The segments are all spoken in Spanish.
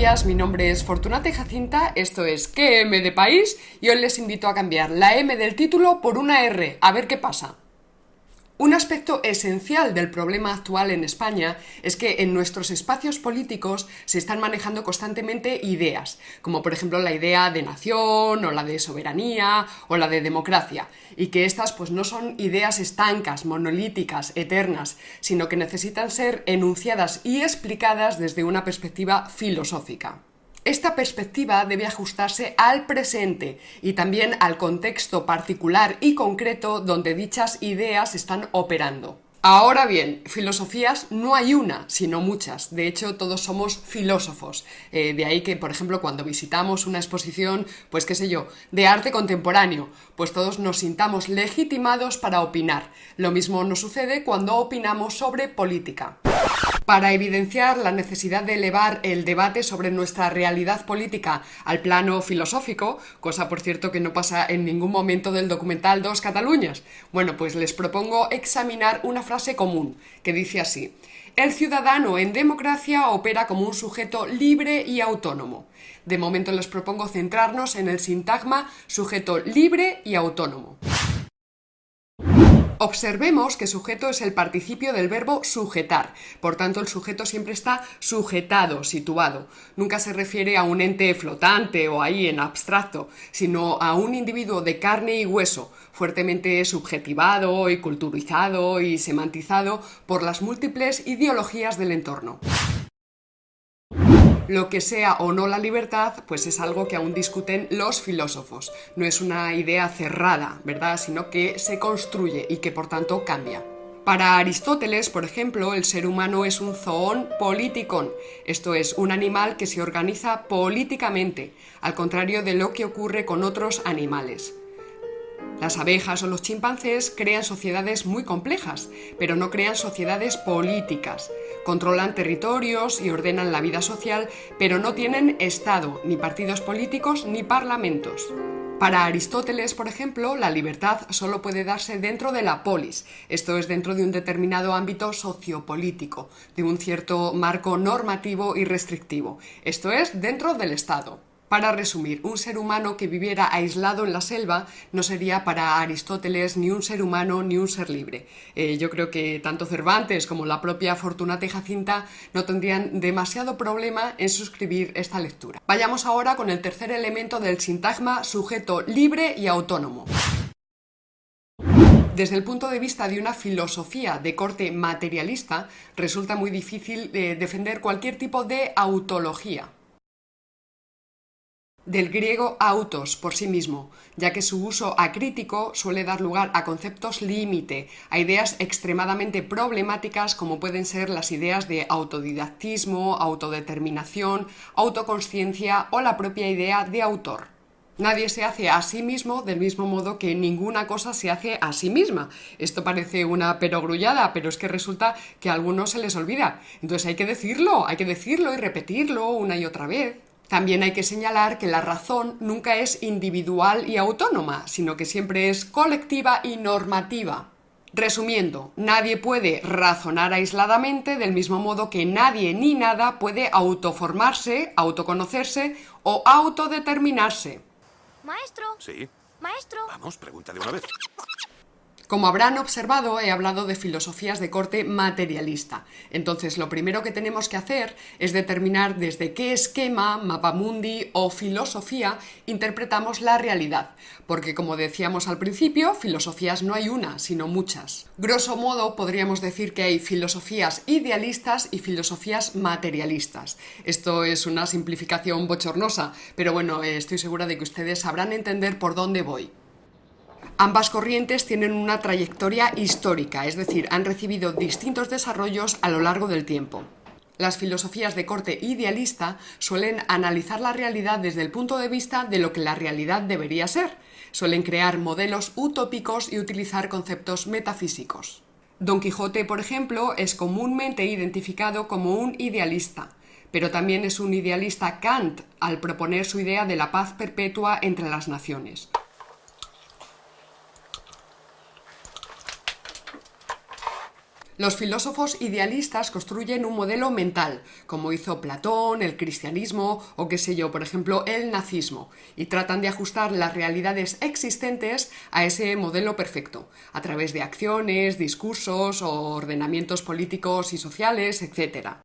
Días. Mi nombre es Fortunata Jacinta. Esto es ¿Qué M de país? Y hoy les invito a cambiar la M del título por una R. A ver qué pasa. Un aspecto esencial del problema actual en España es que en nuestros espacios políticos se están manejando constantemente ideas, como por ejemplo la idea de nación o la de soberanía o la de democracia, y que estas pues no son ideas estancas, monolíticas, eternas, sino que necesitan ser enunciadas y explicadas desde una perspectiva filosófica. Esta perspectiva debe ajustarse al presente y también al contexto particular y concreto donde dichas ideas están operando. Ahora bien, filosofías no hay una, sino muchas. De hecho, todos somos filósofos. Eh, de ahí que, por ejemplo, cuando visitamos una exposición, pues qué sé yo, de arte contemporáneo, pues todos nos sintamos legitimados para opinar. Lo mismo nos sucede cuando opinamos sobre política. Para evidenciar la necesidad de elevar el debate sobre nuestra realidad política al plano filosófico, cosa por cierto que no pasa en ningún momento del documental Dos Cataluñas, bueno, pues les propongo examinar una frase común, que dice así. El ciudadano en democracia opera como un sujeto libre y autónomo. De momento les propongo centrarnos en el sintagma sujeto libre y autónomo. Observemos que sujeto es el participio del verbo sujetar, por tanto el sujeto siempre está sujetado, situado. Nunca se refiere a un ente flotante o ahí en abstracto, sino a un individuo de carne y hueso, fuertemente subjetivado y culturizado y semantizado por las múltiples ideologías del entorno lo que sea o no la libertad, pues es algo que aún discuten los filósofos. No es una idea cerrada, ¿verdad? Sino que se construye y que por tanto cambia. Para Aristóteles, por ejemplo, el ser humano es un zoón politikon, esto es, un animal que se organiza políticamente, al contrario de lo que ocurre con otros animales. Las abejas o los chimpancés crean sociedades muy complejas, pero no crean sociedades políticas. Controlan territorios y ordenan la vida social, pero no tienen Estado, ni partidos políticos, ni parlamentos. Para Aristóteles, por ejemplo, la libertad solo puede darse dentro de la polis, esto es dentro de un determinado ámbito sociopolítico, de un cierto marco normativo y restrictivo, esto es dentro del Estado. Para resumir, un ser humano que viviera aislado en la selva no sería para Aristóteles ni un ser humano ni un ser libre. Eh, yo creo que tanto Cervantes como la propia Fortunata y Jacinta no tendrían demasiado problema en suscribir esta lectura. Vayamos ahora con el tercer elemento del sintagma sujeto libre y autónomo. Desde el punto de vista de una filosofía de corte materialista, resulta muy difícil eh, defender cualquier tipo de autología del griego autos por sí mismo, ya que su uso acrítico suele dar lugar a conceptos límite, a ideas extremadamente problemáticas como pueden ser las ideas de autodidactismo, autodeterminación, autoconsciencia o la propia idea de autor. Nadie se hace a sí mismo del mismo modo que ninguna cosa se hace a sí misma. Esto parece una perogrullada, pero es que resulta que a algunos se les olvida. Entonces hay que decirlo, hay que decirlo y repetirlo una y otra vez. También hay que señalar que la razón nunca es individual y autónoma, sino que siempre es colectiva y normativa. Resumiendo, nadie puede razonar aisladamente del mismo modo que nadie ni nada puede autoformarse, autoconocerse o autodeterminarse. Maestro. Sí. Maestro. Vamos, pregunta de una vez. Como habrán observado, he hablado de filosofías de corte materialista. Entonces, lo primero que tenemos que hacer es determinar desde qué esquema, mapamundi o filosofía interpretamos la realidad. Porque, como decíamos al principio, filosofías no hay una, sino muchas. Grosso modo, podríamos decir que hay filosofías idealistas y filosofías materialistas. Esto es una simplificación bochornosa, pero bueno, eh, estoy segura de que ustedes sabrán entender por dónde voy. Ambas corrientes tienen una trayectoria histórica, es decir, han recibido distintos desarrollos a lo largo del tiempo. Las filosofías de corte idealista suelen analizar la realidad desde el punto de vista de lo que la realidad debería ser. Suelen crear modelos utópicos y utilizar conceptos metafísicos. Don Quijote, por ejemplo, es comúnmente identificado como un idealista, pero también es un idealista Kant al proponer su idea de la paz perpetua entre las naciones. Los filósofos idealistas construyen un modelo mental, como hizo Platón, el cristianismo o qué sé yo, por ejemplo, el nazismo, y tratan de ajustar las realidades existentes a ese modelo perfecto, a través de acciones, discursos o ordenamientos políticos y sociales, etc.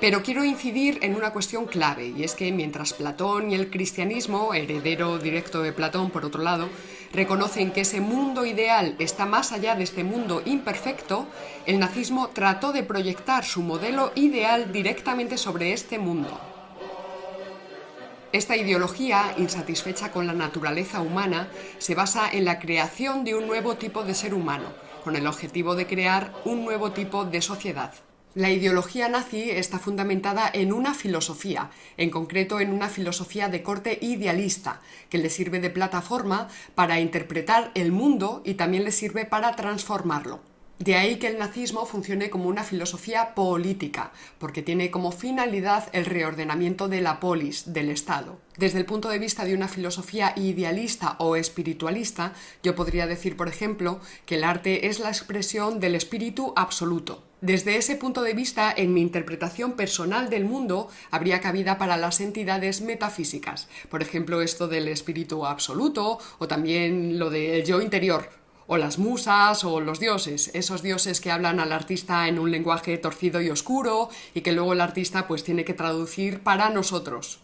Pero quiero incidir en una cuestión clave, y es que mientras Platón y el cristianismo, heredero directo de Platón por otro lado, reconocen que ese mundo ideal está más allá de este mundo imperfecto, el nazismo trató de proyectar su modelo ideal directamente sobre este mundo. Esta ideología, insatisfecha con la naturaleza humana, se basa en la creación de un nuevo tipo de ser humano, con el objetivo de crear un nuevo tipo de sociedad. La ideología nazi está fundamentada en una filosofía, en concreto en una filosofía de corte idealista, que le sirve de plataforma para interpretar el mundo y también le sirve para transformarlo. De ahí que el nazismo funcione como una filosofía política, porque tiene como finalidad el reordenamiento de la polis, del Estado. Desde el punto de vista de una filosofía idealista o espiritualista, yo podría decir, por ejemplo, que el arte es la expresión del espíritu absoluto. Desde ese punto de vista, en mi interpretación personal del mundo, habría cabida para las entidades metafísicas. Por ejemplo, esto del espíritu absoluto o también lo del yo interior, o las musas o los dioses, esos dioses que hablan al artista en un lenguaje torcido y oscuro y que luego el artista pues tiene que traducir para nosotros.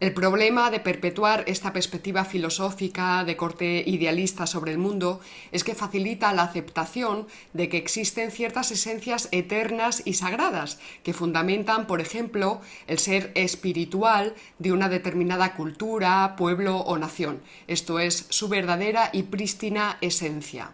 El problema de perpetuar esta perspectiva filosófica de corte idealista sobre el mundo es que facilita la aceptación de que existen ciertas esencias eternas y sagradas que fundamentan, por ejemplo, el ser espiritual de una determinada cultura, pueblo o nación, esto es, su verdadera y prístina esencia.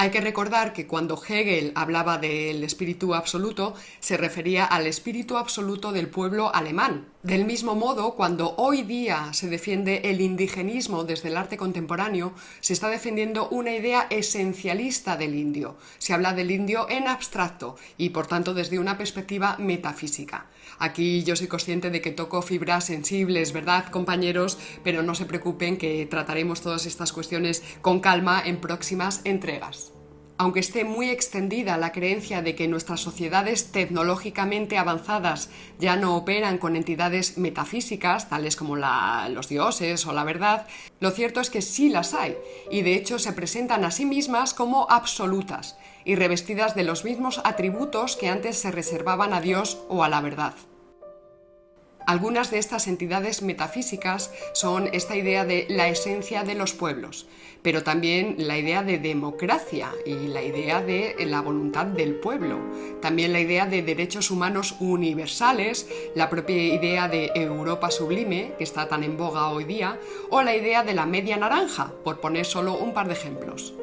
Hay que recordar que cuando Hegel hablaba del espíritu absoluto, se refería al espíritu absoluto del pueblo alemán. Del mismo modo, cuando hoy día se defiende el indigenismo desde el arte contemporáneo, se está defendiendo una idea esencialista del indio. Se habla del indio en abstracto y, por tanto, desde una perspectiva metafísica. Aquí yo soy consciente de que toco fibras sensibles, ¿verdad, compañeros? Pero no se preocupen que trataremos todas estas cuestiones con calma en próximas entregas. Aunque esté muy extendida la creencia de que nuestras sociedades tecnológicamente avanzadas ya no operan con entidades metafísicas, tales como los dioses o la verdad, lo cierto es que sí las hay, y de hecho se presentan a sí mismas como absolutas, y revestidas de los mismos atributos que antes se reservaban a Dios o a la verdad. Algunas de estas entidades metafísicas son esta idea de la esencia de los pueblos, pero también la idea de democracia y la idea de la voluntad del pueblo, también la idea de derechos humanos universales, la propia idea de Europa sublime, que está tan en boga hoy día, o la idea de la media naranja, por poner solo un par de ejemplos.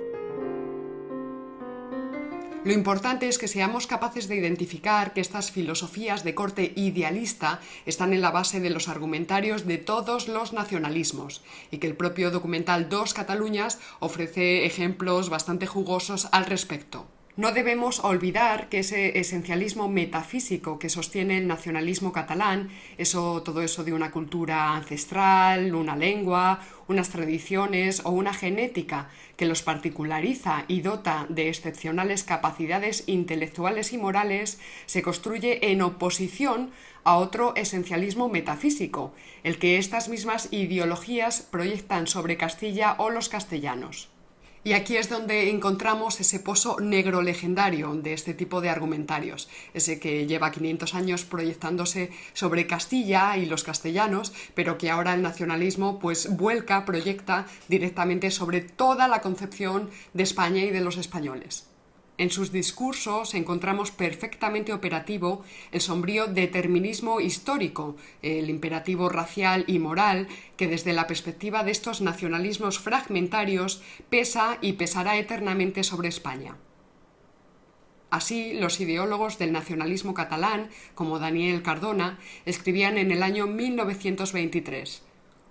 Lo importante es que seamos capaces de identificar que estas filosofías de corte idealista están en la base de los argumentarios de todos los nacionalismos y que el propio documental Dos Cataluñas ofrece ejemplos bastante jugosos al respecto. No debemos olvidar que ese esencialismo metafísico que sostiene el nacionalismo catalán, eso, todo eso de una cultura ancestral, una lengua, unas tradiciones o una genética que los particulariza y dota de excepcionales capacidades intelectuales y morales, se construye en oposición a otro esencialismo metafísico, el que estas mismas ideologías proyectan sobre Castilla o los castellanos. Y aquí es donde encontramos ese pozo negro legendario de este tipo de argumentarios, ese que lleva 500 años proyectándose sobre Castilla y los castellanos, pero que ahora el nacionalismo pues vuelca, proyecta directamente sobre toda la concepción de España y de los españoles. En sus discursos encontramos perfectamente operativo el sombrío determinismo histórico, el imperativo racial y moral que desde la perspectiva de estos nacionalismos fragmentarios pesa y pesará eternamente sobre España. Así, los ideólogos del nacionalismo catalán, como Daniel Cardona, escribían en el año 1923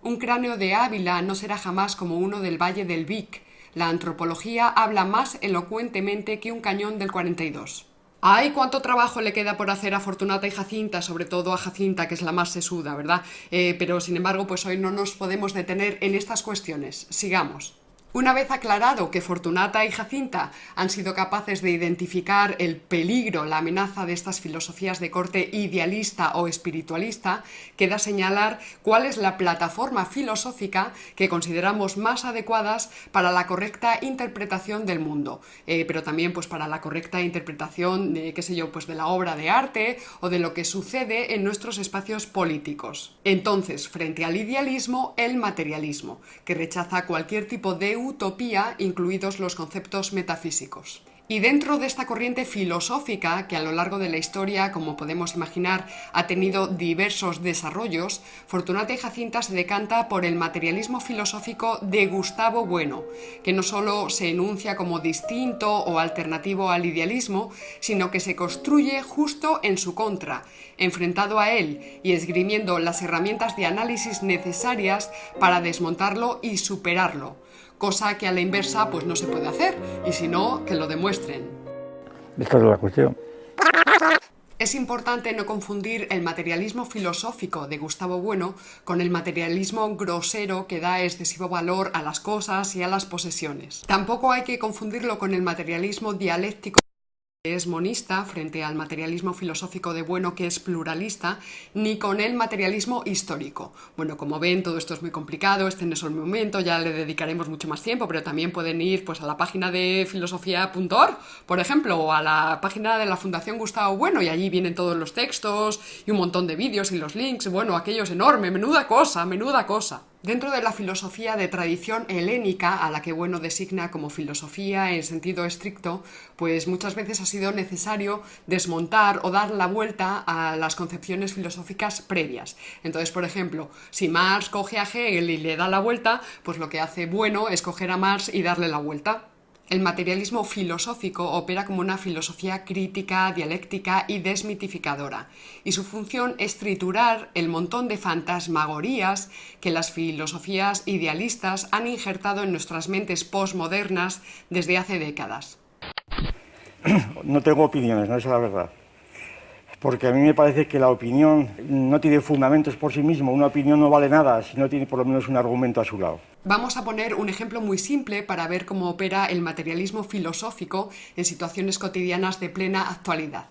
Un cráneo de Ávila no será jamás como uno del Valle del Vic, la antropología habla más elocuentemente que un cañón del 42. ¡Ay, cuánto trabajo le queda por hacer a Fortunata y Jacinta, sobre todo a Jacinta, que es la más sesuda, ¿verdad? Eh, pero sin embargo, pues hoy no nos podemos detener en estas cuestiones. Sigamos. Una vez aclarado que Fortunata y Jacinta han sido capaces de identificar el peligro, la amenaza de estas filosofías de corte idealista o espiritualista, queda señalar cuál es la plataforma filosófica que consideramos más adecuadas para la correcta interpretación del mundo, eh, pero también pues para la correcta interpretación de, qué sé yo, pues de la obra de arte o de lo que sucede en nuestros espacios políticos. Entonces, frente al idealismo, el materialismo, que rechaza cualquier tipo de utopía, incluidos los conceptos metafísicos. Y dentro de esta corriente filosófica, que a lo largo de la historia, como podemos imaginar, ha tenido diversos desarrollos, Fortunata y Jacinta se decanta por el materialismo filosófico de Gustavo Bueno, que no solo se enuncia como distinto o alternativo al idealismo, sino que se construye justo en su contra, enfrentado a él y esgrimiendo las herramientas de análisis necesarias para desmontarlo y superarlo cosa que a la inversa pues no se puede hacer, y si no, que lo demuestren. Esta es la cuestión. Es importante no confundir el materialismo filosófico de Gustavo Bueno con el materialismo grosero que da excesivo valor a las cosas y a las posesiones. Tampoco hay que confundirlo con el materialismo dialéctico es monista frente al materialismo filosófico de Bueno que es pluralista, ni con el materialismo histórico. Bueno, como ven, todo esto es muy complicado, este no es el momento, ya le dedicaremos mucho más tiempo, pero también pueden ir pues, a la página de filosofía.org, por ejemplo, o a la página de la Fundación Gustavo Bueno, y allí vienen todos los textos y un montón de vídeos y los links. Bueno, aquello es enorme, menuda cosa, menuda cosa. Dentro de la filosofía de tradición helénica, a la que Bueno designa como filosofía en sentido estricto, pues muchas veces ha sido necesario desmontar o dar la vuelta a las concepciones filosóficas previas. Entonces, por ejemplo, si Marx coge a Hegel y le da la vuelta, pues lo que hace Bueno es coger a Marx y darle la vuelta. El materialismo filosófico opera como una filosofía crítica, dialéctica y desmitificadora, y su función es triturar el montón de fantasmagorías que las filosofías idealistas han injertado en nuestras mentes postmodernas desde hace décadas. No tengo opiniones, no es la verdad porque a mí me parece que la opinión no tiene fundamentos por sí mismo, una opinión no vale nada si no tiene por lo menos un argumento a su lado. Vamos a poner un ejemplo muy simple para ver cómo opera el materialismo filosófico en situaciones cotidianas de plena actualidad.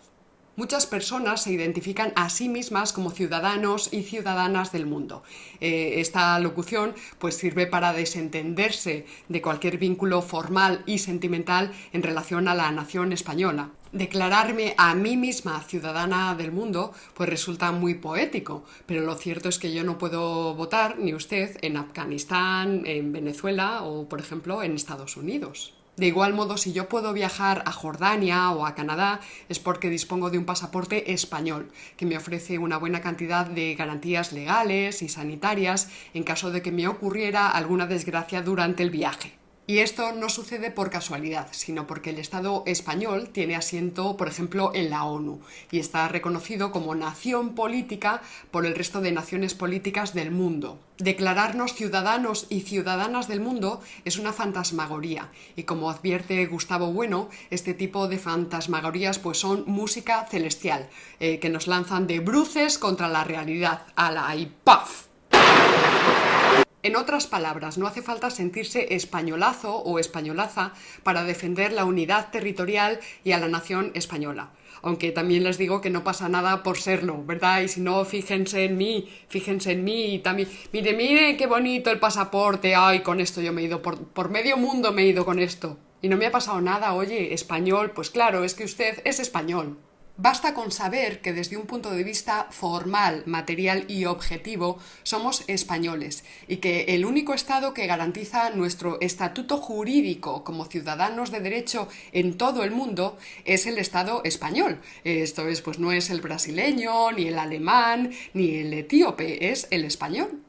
Muchas personas se identifican a sí mismas como ciudadanos y ciudadanas del mundo. Eh, esta locución pues, sirve para desentenderse de cualquier vínculo formal y sentimental en relación a la nación española. Declararme a mí misma ciudadana del mundo pues resulta muy poético, pero lo cierto es que yo no puedo votar, ni usted, en Afganistán, en Venezuela o, por ejemplo, en Estados Unidos. De igual modo, si yo puedo viajar a Jordania o a Canadá es porque dispongo de un pasaporte español, que me ofrece una buena cantidad de garantías legales y sanitarias en caso de que me ocurriera alguna desgracia durante el viaje. Y esto no sucede por casualidad, sino porque el Estado español tiene asiento, por ejemplo, en la ONU y está reconocido como nación política por el resto de naciones políticas del mundo. Declararnos ciudadanos y ciudadanas del mundo es una fantasmagoría y como advierte Gustavo Bueno, este tipo de fantasmagorías pues son música celestial, eh, que nos lanzan de bruces contra la realidad, a la y. En otras palabras, no hace falta sentirse españolazo o españolaza para defender la unidad territorial y a la nación española. Aunque también les digo que no pasa nada por serlo, ¿verdad? Y si no, fíjense en mí, fíjense en mí y también, mire, mire qué bonito el pasaporte, ay, con esto yo me he ido, por, por medio mundo me he ido con esto. Y no me ha pasado nada, oye, español, pues claro, es que usted es español. Basta con saber que desde un punto de vista formal, material y objetivo somos españoles y que el único Estado que garantiza nuestro estatuto jurídico como ciudadanos de derecho en todo el mundo es el Estado español. Esto es, pues no es el brasileño, ni el alemán, ni el etíope, es el español.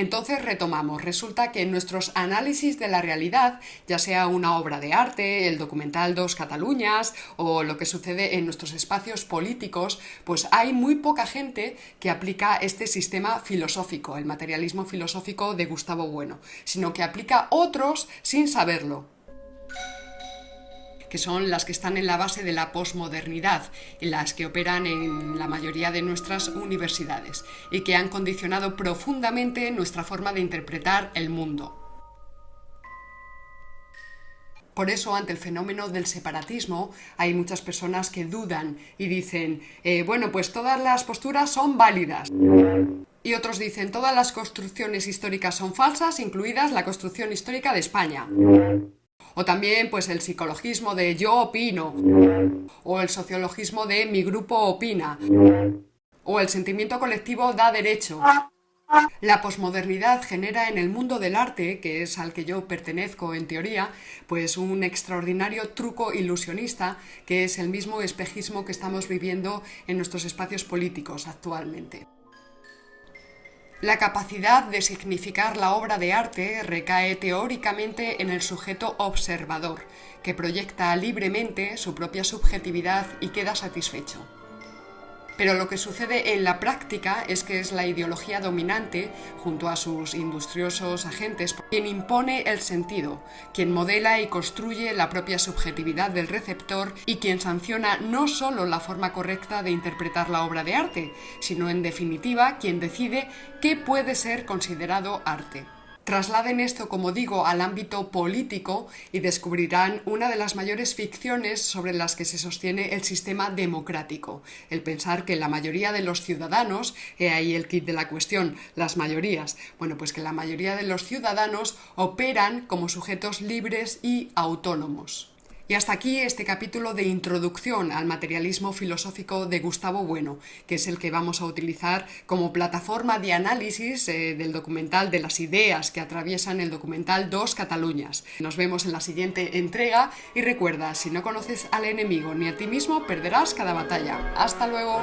Entonces retomamos, resulta que en nuestros análisis de la realidad, ya sea una obra de arte, el documental Dos Cataluñas o lo que sucede en nuestros espacios políticos, pues hay muy poca gente que aplica este sistema filosófico, el materialismo filosófico de Gustavo Bueno, sino que aplica otros sin saberlo que son las que están en la base de la posmodernidad las que operan en la mayoría de nuestras universidades y que han condicionado profundamente nuestra forma de interpretar el mundo. Por eso, ante el fenómeno del separatismo, hay muchas personas que dudan y dicen, eh, bueno, pues todas las posturas son válidas. Y otros dicen, todas las construcciones históricas son falsas, incluidas la construcción histórica de España. O también, pues, el psicologismo de yo opino. O el sociologismo de mi grupo opina. O el sentimiento colectivo da derecho. La posmodernidad genera en el mundo del arte, que es al que yo pertenezco en teoría, pues un extraordinario truco ilusionista que es el mismo espejismo que estamos viviendo en nuestros espacios políticos actualmente. La capacidad de significar la obra de arte recae teóricamente en el sujeto observador, que proyecta libremente su propia subjetividad y queda satisfecho. Pero lo que sucede en la práctica es que es la ideología dominante, junto a sus industriosos agentes, quien impone el sentido, quien modela y construye la propia subjetividad del receptor y quien sanciona no solo la forma correcta de interpretar la obra de arte, sino en definitiva quien decide qué puede ser considerado arte. Trasladen esto, como digo, al ámbito político y descubrirán una de las mayores ficciones sobre las que se sostiene el sistema democrático, el pensar que la mayoría de los ciudadanos, he ahí el kit de la cuestión, las mayorías, bueno, pues que la mayoría de los ciudadanos operan como sujetos libres y autónomos. Y hasta aquí este capítulo de introducción al materialismo filosófico de Gustavo Bueno, que es el que vamos a utilizar como plataforma de análisis eh, del documental, de las ideas que atraviesan el documental Dos Cataluñas. Nos vemos en la siguiente entrega y recuerda, si no conoces al enemigo ni a ti mismo, perderás cada batalla. Hasta luego.